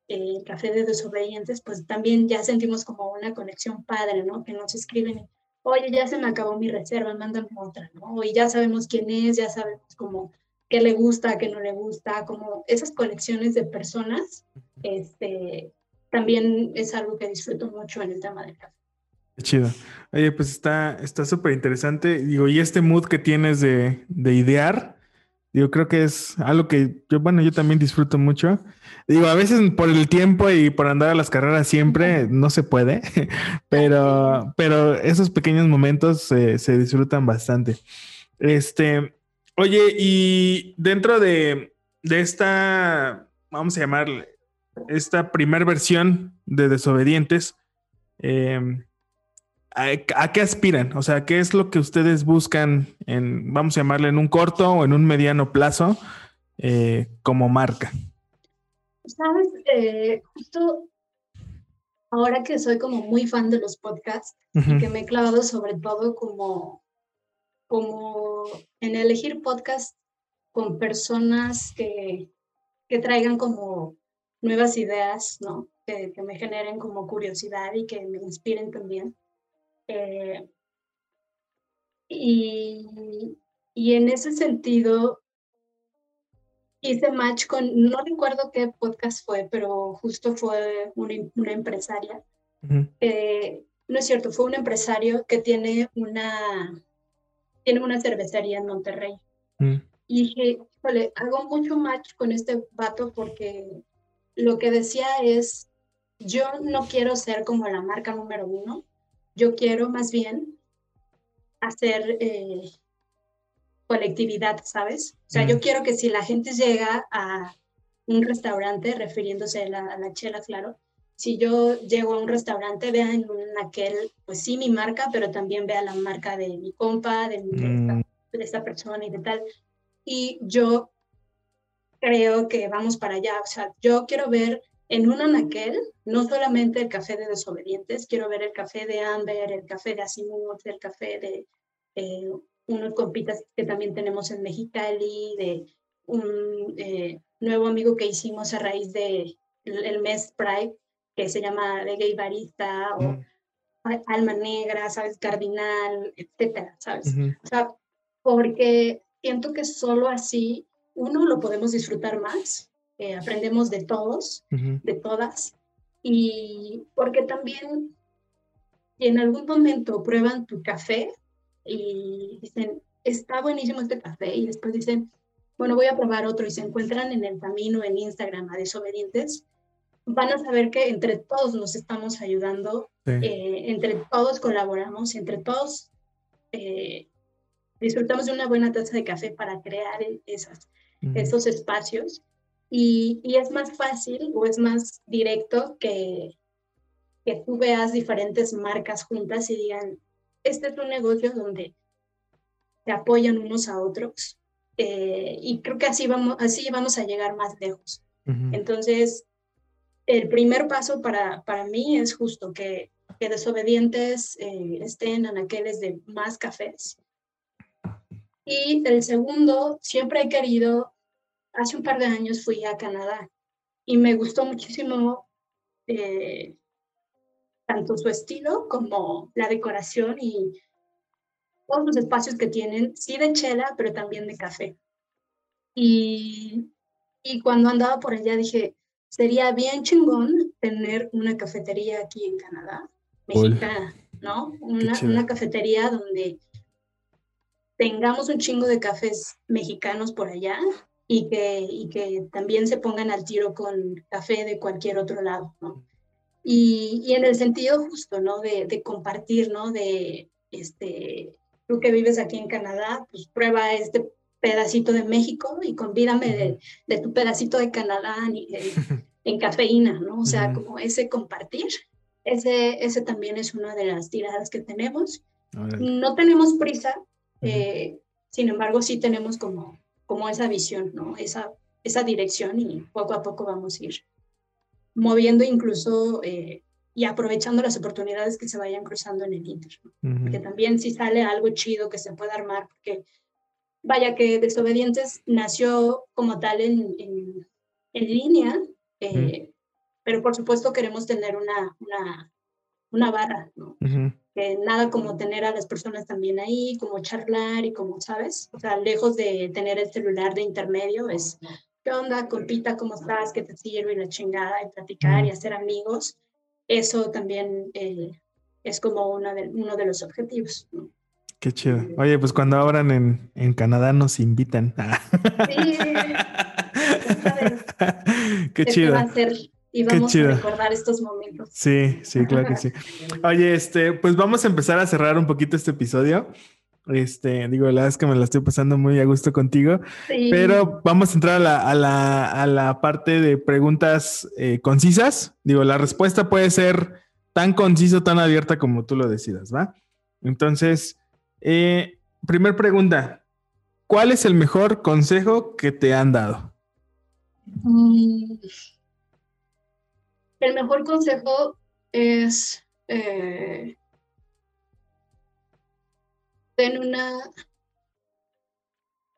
eh, café de desobedientes, pues también ya sentimos como una conexión padre, ¿no? Que nos escriben, oye, ya se me acabó mi reserva, mándame otra, ¿no? Y ya sabemos quién es, ya sabemos cómo qué le gusta, qué no le gusta, como esas conexiones de personas, este, también es algo que disfruto mucho en el tema del café. Chido. Oye, pues está súper interesante. Digo, y este mood que tienes de, de idear, yo creo que es algo que yo, bueno, yo también disfruto mucho. Digo, a veces por el tiempo y por andar a las carreras siempre no se puede, (laughs) pero, pero esos pequeños momentos se disfrutan bastante. Este, Oye, y dentro de, esta, vamos a llamarle, esta primera versión de Desobedientes, em, ¿a, qué aspiran? O sea, ¿qué es lo que ustedes buscan en, vamos a llamarle, en un corto o en un mediano plazo eh, como marca? Sabes, eh, justo ahora que soy como muy fan de los podcasts y que me he clavado sobre todo como como en elegir podcast con personas que, que traigan como nuevas ideas, ¿no? Que, que, me generen como curiosidad y que me inspiren también. Eh, y, y en ese sentido, hice match con, no recuerdo qué podcast fue, pero justo fue una, una empresaria. no es cierto, fue un empresario que tiene una, tiene una cervecería en Monterrey. Mm. Y dije, híjole, hago mucho match con este vato porque lo que decía es, yo no quiero ser como la marca número uno, yo quiero más bien hacer eh, colectividad, ¿sabes? O sea, yo quiero que si la gente llega a un restaurante, refiriéndose a la, chela, claro, si yo llego a un restaurante, vean en aquel, pues sí, mi marca, pero también vea la marca de mi compa, de, mm. de, esta, persona y de tal. Y yo creo que vamos para allá. O sea, yo quiero ver en un anaquel no solamente el café de desobedientes, quiero ver el café de Amber, el café de Asimov, el café de eh, unos compitas que también tenemos en Mexicali, de un eh, nuevo amigo que hicimos a raíz del el mes Pride, que se llama de gay barista o mm. alma negra, ¿sabes? Cardinal, etcétera, ¿sabes? O sea, porque siento que solo así, uno, lo podemos disfrutar más, eh, aprendemos de todos, de todas, y porque también si en algún momento prueban tu café y dicen, está buenísimo este café, y después dicen, bueno, voy a probar otro y se encuentran en el camino en Instagram a desobedientes, van a saber que entre todos nos estamos ayudando, eh, entre todos colaboramos, entre todos eh, disfrutamos de una buena taza de café para crear esas, esos espacios. Y, y, es más fácil o es más directo que, que tú veas diferentes marcas juntas y digan, este es un negocio donde se apoyan unos a otros. Eh, y creo que así vamos, así vamos a llegar más lejos. Entonces, el primer paso para, para mí es justo que, que desobedientes eh, estén en aquellos de más cafés. Y el segundo, siempre he querido, hace un par de años fui a Canadá y me gustó muchísimo eh, tanto su estilo como la decoración y todos los espacios que tienen, sí de chela, pero también de café. Y, y cuando andaba por allá dije, sería bien chingón tener una cafetería aquí en Canadá, mexicana, ¿no? Una, una, cafetería donde tengamos un chingo de cafés mexicanos por allá y que, y que también se pongan al tiro con café de cualquier otro lado, ¿no? Y, y en el sentido justo, ¿no? De, de, compartir, ¿no? De, este, tú que vives aquí en Canadá, pues prueba este pedacito de México y convídame de, tu pedacito de Canadá (laughs) en, cafeína, ¿no? O sea, como ese compartir, ese, ese también es una de las tiradas que tenemos. No tenemos prisa, eh, sin embargo, sí tenemos como, como esa visión, ¿no? Esa, esa dirección y poco a poco vamos a ir moviendo incluso eh, y aprovechando las oportunidades que se vayan cruzando en el Inter. Porque también si sale algo chido que se pueda armar, porque vaya que Desobedientes nació como tal en, en, línea, eh, pero por supuesto queremos tener una, una, una barra, ¿no? Que nada como tener a las personas también ahí, como charlar y como, ¿sabes? O sea, lejos de tener el celular de intermedio, es, ¿qué onda, compita? ¿Cómo estás? ¿Qué te sirve? Y la chingada, y platicar y hacer amigos. Eso también eh, es como una de, uno de los objetivos, ¿no? Qué chido. Oye, pues cuando abran en, en Canadá nos invitan. Sí. (laughs) Qué chido. Va a ser y vamos a recordar estos momentos. Sí, sí, claro que sí. (laughs) Oye, este, pues vamos a empezar a cerrar un poquito este episodio. Este, digo, la verdad es que me la estoy pasando muy a gusto contigo, sí. pero vamos a entrar a la, a la, a la parte de preguntas eh, concisas. Digo, la respuesta puede ser tan concisa tan abierta como tú lo decidas, ¿va? Entonces, eh, primer pregunta, ¿cuál es el mejor consejo que te han dado? Mm, el mejor consejo es eh, ten una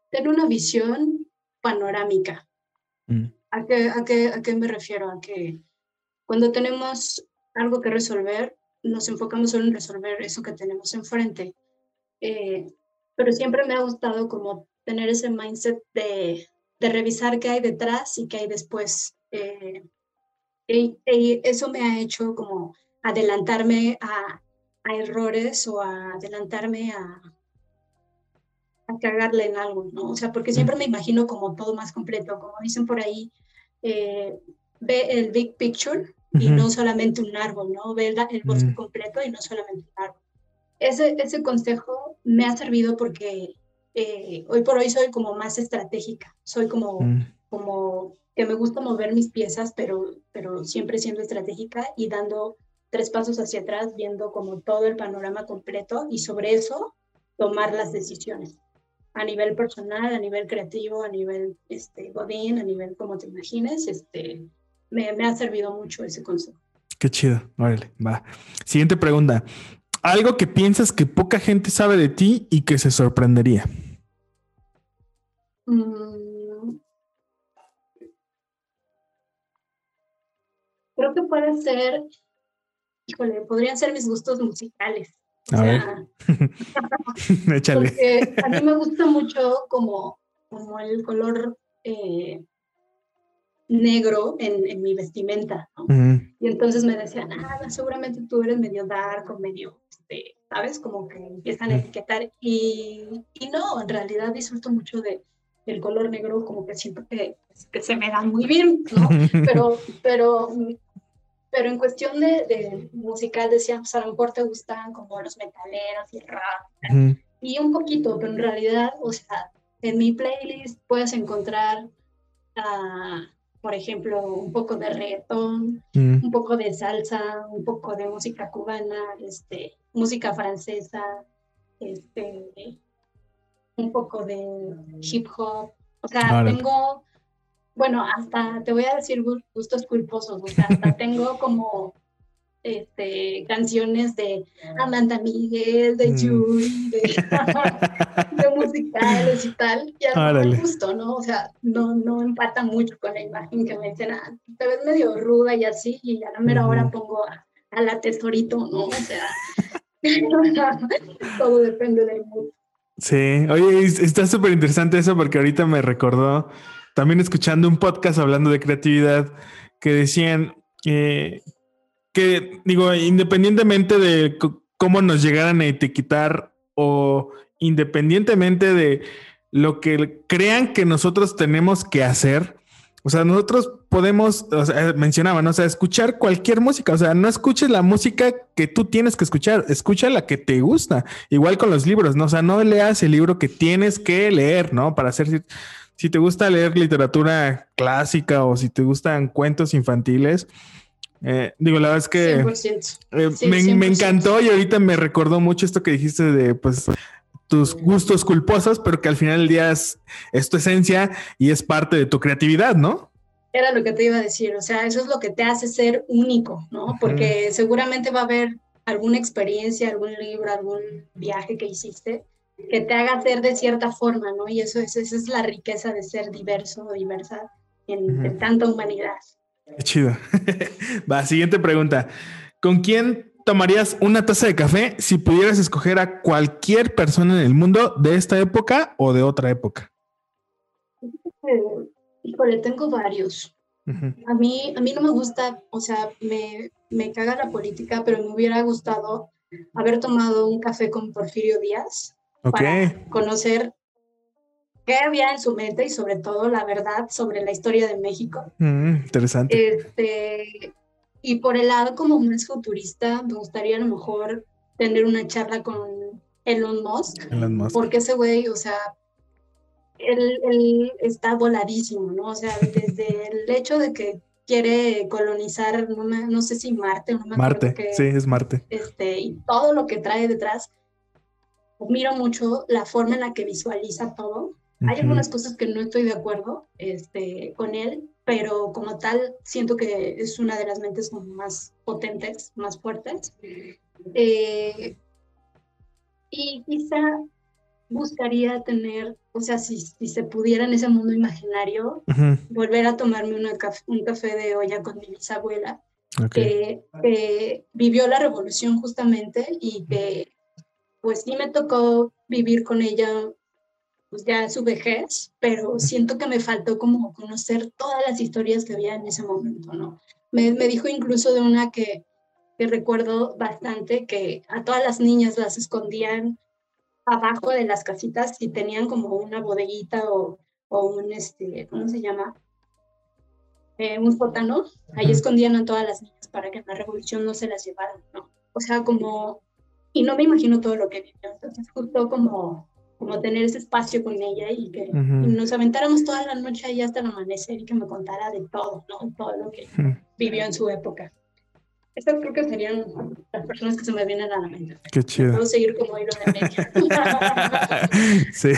ten una visión panorámica. Mm. ¿A, qué, a, qué, ¿A qué me refiero? A que cuando tenemos algo que resolver, nos enfocamos solo en resolver eso que tenemos enfrente. Eh, pero siempre me ha gustado como tener ese mindset de, de revisar qué hay detrás y qué hay después. Eh, y, eso me ha hecho como adelantarme a, a, errores o a adelantarme a, cagarle en algo, ¿no? O sea, porque siempre me imagino como todo más completo, como dicen por ahí, eh, ve el big picture y no solamente un árbol, ¿no? Ve el, bosque completo y no solamente un árbol. Ese, ese consejo me ha servido porque eh, hoy por hoy soy como más estratégica, soy como, como que me gusta mover mis piezas, pero, pero siempre siendo estratégica y dando tres pasos hacia atrás, viendo como todo el panorama completo y sobre eso tomar las decisiones a nivel personal, a nivel creativo, a nivel este, godín, a nivel como te imagines, este, me, me ha servido mucho ese consejo. Qué chido, órale, va. Siguiente pregunta. Algo que piensas que poca gente sabe de ti y que se sorprendería. Mm. Creo que puede ser, híjole, podrían ser mis gustos musicales. a ver. (laughs) Échale. a mí me gusta mucho como, como el color eh, negro en, mi vestimenta, Y entonces me decían, ah, seguramente tú eres medio dark o medio, este, ¿sabes? Como que empiezan a etiquetar. Y, y, no, en realidad disfruto mucho de el color negro, como que siento que, que se me da muy bien, ¿no? (laughs) Pero, pero, pero en cuestión de, de musical, decían, pues a lo mejor te gustan como los metaleros y el rap. Y un poquito, pero en realidad, o sea, en mi playlist puedes encontrar... Uh, por ejemplo, un poco de reggaetón, mm. un poco de salsa, un poco de música cubana, este, música francesa, este, un poco de hip hop. O sea, tengo, bueno, hasta te voy a decir gustos culposos, o sea, hasta tengo (laughs) como este, canciones de Amanda Miguel, de mm. (laughs) de, musicales y tal, y a mí me gustó, ¿no? O sea, no, no empata mucho con la imagen que me dicen, ah, te ves medio ruda y así, y a la mera hora pongo a, la tesorito, ¿no? O sea, (laughs) todo depende del mood. Sí, oye, está súper interesante eso porque ahorita me recordó, también escuchando un podcast hablando de creatividad, que decían eh, que digo, independientemente de cómo nos llegaran a etiquetar o independientemente de lo que crean que nosotros tenemos que hacer, o sea, nosotros podemos, o sea, mencionaban, o sea, escuchar cualquier música, o sea, no escuches la música que tú tienes que escuchar, escucha la que te gusta, igual con los libros, ¿no? O sea, no leas el libro que tienes que leer, ¿no? Para hacer, si te gusta leer literatura clásica o si te gustan cuentos infantiles, eh, digo, la verdad es que eh, me, encantó y ahorita me recordó mucho esto que dijiste de pues tus gustos culposos, pero que al final del día es, tu esencia y es parte de tu creatividad, ¿no? Era lo que te iba a decir, o sea, eso es lo que te hace ser único, ¿no? Porque seguramente va a haber alguna experiencia, algún libro, algún viaje que hiciste que te haga ser de cierta forma, ¿no? Y eso es, esa es la riqueza de ser diverso o diversa en tanta humanidad. Qué chido. (laughs) Va, siguiente pregunta. ¿Con quién tomarías una taza de café si pudieras escoger a cualquier persona en el mundo de esta época o de otra época? híjole, tengo varios. a, mí, a mí no me gusta, o sea, me, me caga la política, pero me hubiera gustado haber tomado un café con Porfirio Díaz para conocer qué había en su mente y sobre todo la verdad sobre la historia de México. Mm, interesante. Este, y por el lado como más futurista, me gustaría a lo mejor tener una charla con Elon Musk, Elon Musk. porque ese güey, o sea, él, él, está voladísimo, ¿no? O sea, desde el hecho de que quiere colonizar, no, no sé si Marte, no Marte, sí, es Marte. Este, y todo lo que trae detrás, miro mucho la forma en la que visualiza todo. Hay algunas cosas que no estoy de acuerdo este, con él, pero como tal siento que es una de las mentes más potentes, más fuertes. Eh, y quizá buscaría tener, o sea, si, si, se pudiera en ese mundo imaginario, volver a tomarme una un café de olla con mi bisabuela, que, que vivió la revolución justamente y que pues sí me tocó vivir con ella pues ya su vejez, pero siento que me faltó como conocer todas las historias que había en ese momento, ¿no? Me, me dijo incluso de una que, que, recuerdo bastante, que a todas las niñas las escondían abajo de las casitas, si tenían como una bodeguita o, o un, este, ¿cómo se llama? Eh, un sótano, ahí escondían a todas las niñas para que en la revolución no se las llevaran, ¿no? O sea, como, y no me imagino todo lo que vivió, entonces justo como, como tener ese espacio con ella y que nos aventáramos toda la noche ahí hasta el amanecer y que me contara de todo, ¿no? Todo lo que vivió en su época. Estas creo que serían las personas que se me vienen a la mente. Qué chido. Puedo seguir como hilo de media. (laughs) sí,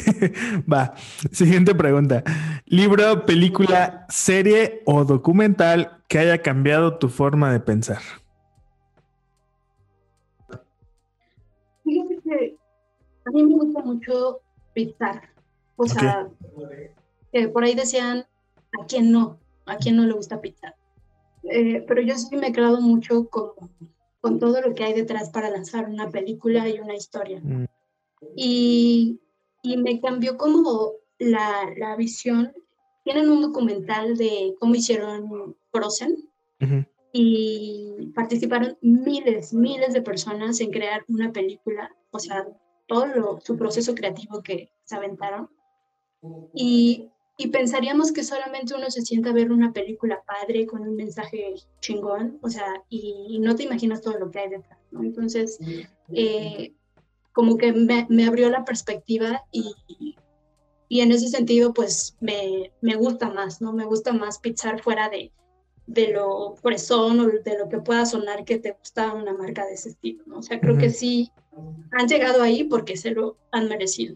va. Siguiente pregunta. ¿Libro, película, serie o documental que haya cambiado tu forma de pensar? A mí me gusta mucho pintar. O sea, por ahí decían, ¿a quién no? ¿A quién no le gusta pintar? Eh, pero yo sí me he quedado mucho con, con, todo lo que hay detrás para lanzar una película y una historia. Mm. Y, y, me cambió como la, la, visión. Tienen un documental de cómo hicieron Frozen y participaron miles, miles de personas en crear una película, o sea, todo su proceso creativo que se aventaron. Y y pensaríamos que solamente uno se sienta a ver una película padre con un mensaje chingón, o sea, y, no te imaginas todo lo que hay detrás. Entonces, eh, como que me, abrió la perspectiva y, y en ese sentido, pues me, me, gusta más, ¿no? Me gusta más pizzar fuera de, de lo fresón o de lo que pueda sonar que te gusta una marca de ese estilo, ¿no? O sea, creo que sí han llegado ahí porque se lo han merecido.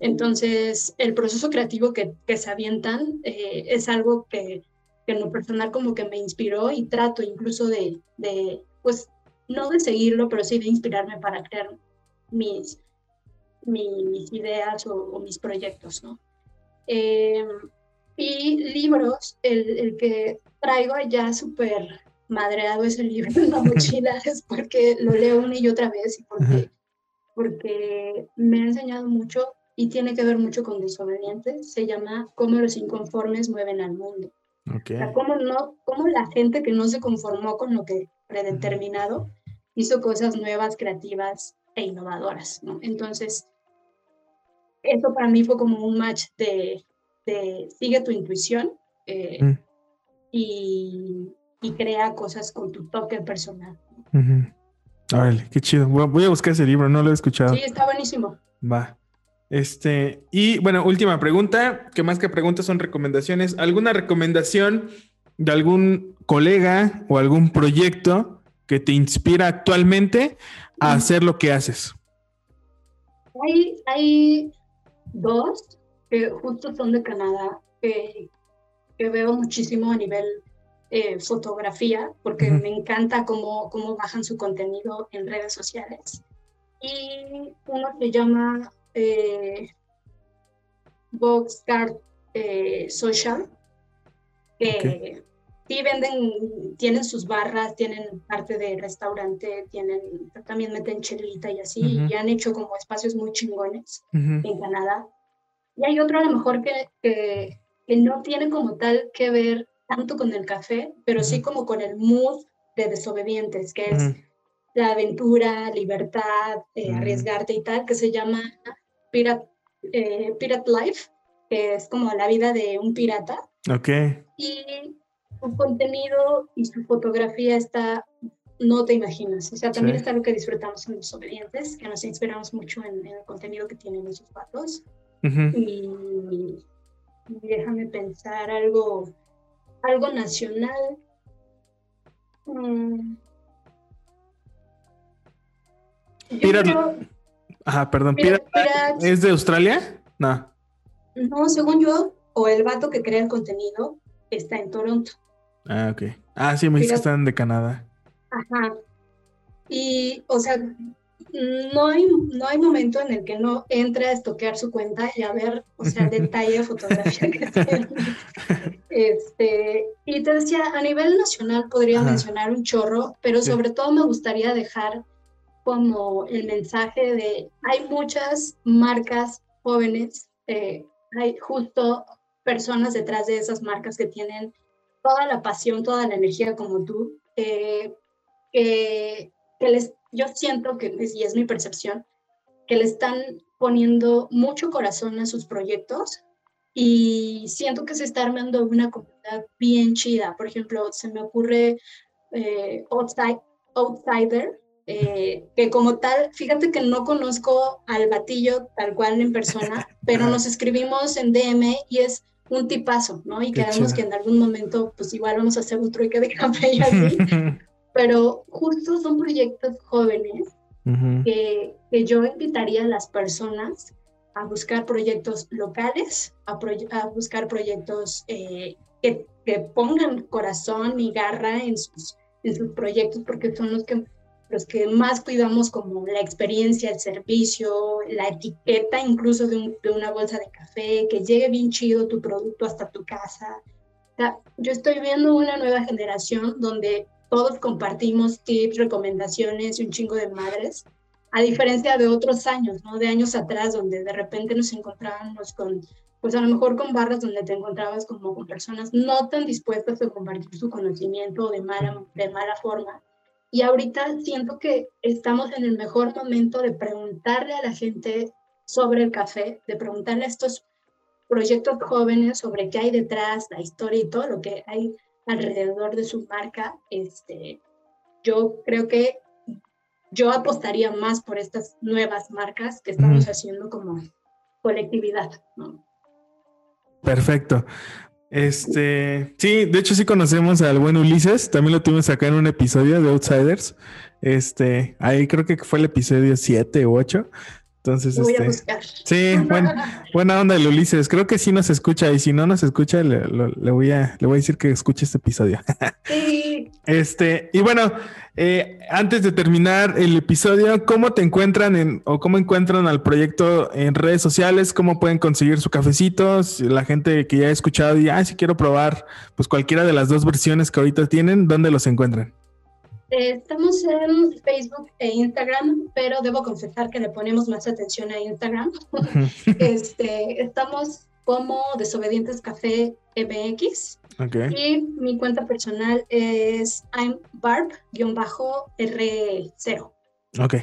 Entonces, el proceso creativo que, que se avientan eh, es algo que, que, en lo personal como que me inspiró y trato incluso de, de, pues, no de seguirlo, pero sí de inspirarme para crear mis, mis, ideas o, mis proyectos, ¿no? Em, y libros, el, el, que traigo ya súper madreado es el libro en la (laughs) mochila, es porque lo leo una y otra vez y porque, porque me ha enseñado mucho y tiene que ver mucho con desobedientes. Se llama Cómo los inconformes mueven al mundo. Okay. O sea, cómo, no, cómo la gente que no se conformó con lo que predeterminado hizo cosas nuevas, creativas e innovadoras. ¿no? Entonces, eso para mí fue como un match de, de sigue tu intuición eh, mm. y, y, crea cosas con tu toque personal. Órale, qué chido. Voy a buscar ese libro, no lo he escuchado. Sí, está buenísimo. Va. Este, y bueno, última pregunta, que más que preguntas son recomendaciones. ¿Alguna recomendación de algún colega o algún proyecto que te inspira actualmente a hacer lo que haces? Hay, hay dos que justo son de Canadá, que, veo muchísimo a nivel eh, fotografía, porque me encanta cómo, cómo bajan su contenido en redes sociales. Y uno se llama eh, Boxcard eh, Social, que sí venden, tienen sus barras, tienen parte de restaurante, tienen, también meten chelita y así, y han hecho como espacios muy chingones en Canadá. Y hay otro a lo mejor que, que, no tiene como tal que ver tanto con el café, pero sí como con el mood de desobedientes, que es la aventura, libertad, eh, arriesgarte y tal, que se llama Pirate, eh, Pirate Life, que es como la vida de un pirata. Ok. Y su contenido y su fotografía está, no te imaginas. O sea, también está lo que disfrutamos en Los Obedientes, que nos inspiramos mucho en, el contenido que tienen esos patos. Y, déjame pensar algo, algo nacional. Mm. Pirate, Ajá, perdón. ¿Es de Australia? No. No, según yo, o el vato que crea el contenido está en Toronto. Ah, ok. Ah, sí, me dice que están de Canadá. Ajá. Y, o sea, no hay, no hay momento en el que no entre a estoquear su cuenta y a ver, o sea, el (laughs) detalle de fotografía que (laughs) tiene. Este, y te decía, a nivel nacional podría mencionar un chorro, pero sobre todo me gustaría dejar como el mensaje de hay muchas marcas jóvenes, eh, hay justo personas detrás de esas marcas que tienen toda la pasión, toda la energía como tú, eh, que les, yo siento que, y es mi percepción, que le están poniendo mucho corazón a sus proyectos y siento que se está armando una comunidad bien chida. Por ejemplo, se me ocurre eh, Outsider, eh, que como tal, fíjate que no conozco al batillo tal cual en persona, (laughs) pero nos escribimos en DM y es un tipazo, ¿no? Y quedamos que en algún momento, pues igual vamos a hacer un truque de (laughs) café y así. Pero justo son proyectos jóvenes que, que, yo invitaría a las personas a buscar proyectos locales, a, a buscar proyectos eh, que, que, pongan corazón y garra en sus, en sus proyectos, porque son los que, los que más cuidamos como la experiencia, el servicio, la etiqueta incluso de, de una bolsa de café, que llegue bien chido tu producto hasta tu casa. O sea, yo estoy viendo una nueva generación donde todos compartimos tips, recomendaciones y un chingo de madres, a diferencia de otros años, ¿no? De años atrás, donde de repente nos encontrábamos con, pues a lo mejor con barras donde te encontrabas como con personas no tan dispuestas a compartir su conocimiento de mala, de mala forma. Y ahorita siento que estamos en el mejor momento de preguntarle a la gente sobre el café, de preguntarle a estos proyectos jóvenes sobre qué hay detrás, la historia y todo lo que hay alrededor de su marca, este, yo creo que yo apostaría más por estas nuevas marcas que estamos haciendo como colectividad. Perfecto. Este, sí, de hecho sí conocemos al buen Ulises, también lo tuvimos acá en un episodio de Outsiders. Este, ahí creo que fue el episodio 7 u 8. Entonces, voy este, a buscar. Sí, (laughs) buena onda el Ulises. Creo que sí nos escucha y si no nos escucha, le, voy, a, le voy a decir que escuche este episodio. (laughs) Sí. Este, y bueno, eh, antes de terminar el episodio, ¿cómo te encuentran en, o cómo encuentran al proyecto en redes sociales? ¿Cómo pueden conseguir su cafecito? La gente que ya ha escuchado y, ah, si quiero probar, pues cualquiera de las dos versiones que ahorita tienen, ¿dónde los encuentran? Estamos en Facebook e Instagram, pero debo confesar que le ponemos más atención a Instagram. (laughs) este, estamos como Desobedientes Café MX. Y mi cuenta personal es I'm Barb-R0. Ok.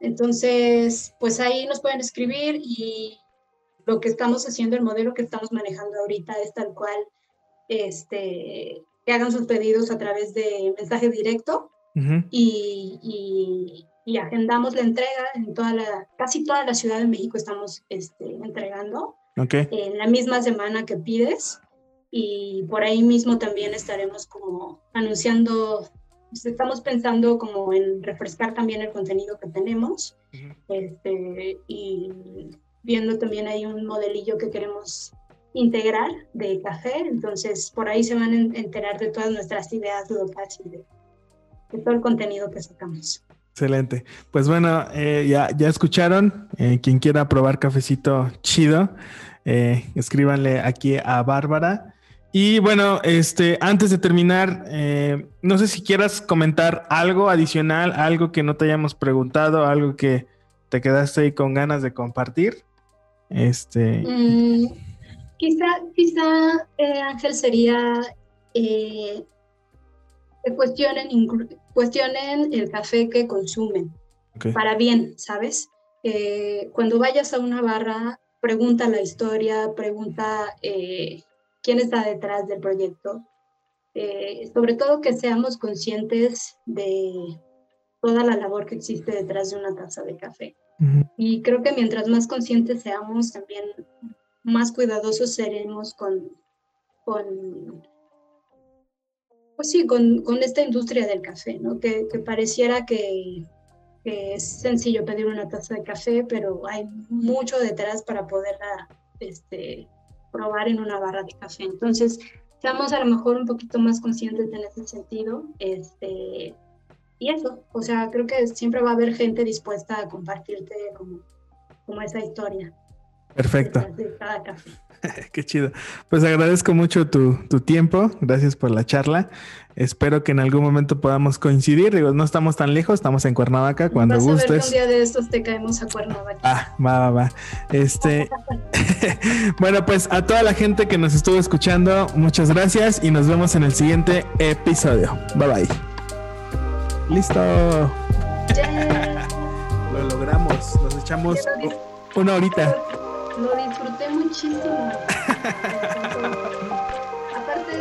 Entonces, pues ahí nos pueden escribir y lo que estamos haciendo, el modelo que estamos manejando ahorita es tal cual, este, que hagan sus pedidos a través de mensaje directo y, y, agendamos la entrega en toda la, casi toda la Ciudad de México estamos este, entregando. En la misma semana que pides y por ahí mismo también estaremos como anunciando, pues, estamos pensando como en refrescar también el contenido que tenemos este, y viendo también hay un modelillo que queremos integral de café, entonces por ahí se van a enterar de todas nuestras ideas locales y de, todo el contenido que sacamos. Excelente. Pues bueno, eh, ya, ya escucharon. Eh, quien quiera probar cafecito chido, eh, escríbanle aquí a Bárbara. Y bueno, este, antes de terminar, no sé si quieras comentar algo adicional, algo que no te hayamos preguntado, algo que te quedaste ahí con ganas de compartir. Este. Mm, Quizá, quizá eh, Ángel, sería eh, que cuestionen, cuestionen el café que consumen para bien, ¿sabes? Eh, cuando vayas a una barra, pregunta la historia, pregunta quién está detrás del proyecto. sobre todo que seamos conscientes de toda la labor que existe detrás de una taza de café. Y creo que mientras más conscientes seamos, también más cuidadosos seremos con, con pues sí, con, con, esta industria del café, ¿no? Que, que pareciera que, que, es sencillo pedir una taza de café, pero hay mucho detrás para poderla este, probar en una barra de café. Entonces, seamos a lo mejor un poquito más conscientes en ese sentido. Este, y eso, o sea, creo que siempre va a haber gente dispuesta a compartirte como, como esa historia. Perfecto. (laughs) Qué chido. Pues agradezco mucho tu, tiempo. Gracias por la charla. Espero que en algún momento podamos coincidir. Digo, no estamos tan lejos, estamos en Cuernavaca cuando Vas gustes. A ver un día de estos te caemos a Cuernavaca. Ah, va, va, va. Este, (laughs) bueno, pues a toda la gente que nos estuvo escuchando, muchas gracias y nos vemos en el siguiente episodio. Bye bye. Listo. (laughs) Lo logramos. echamos una horita. Lo disfruté muchísimo. (laughs) Aparte,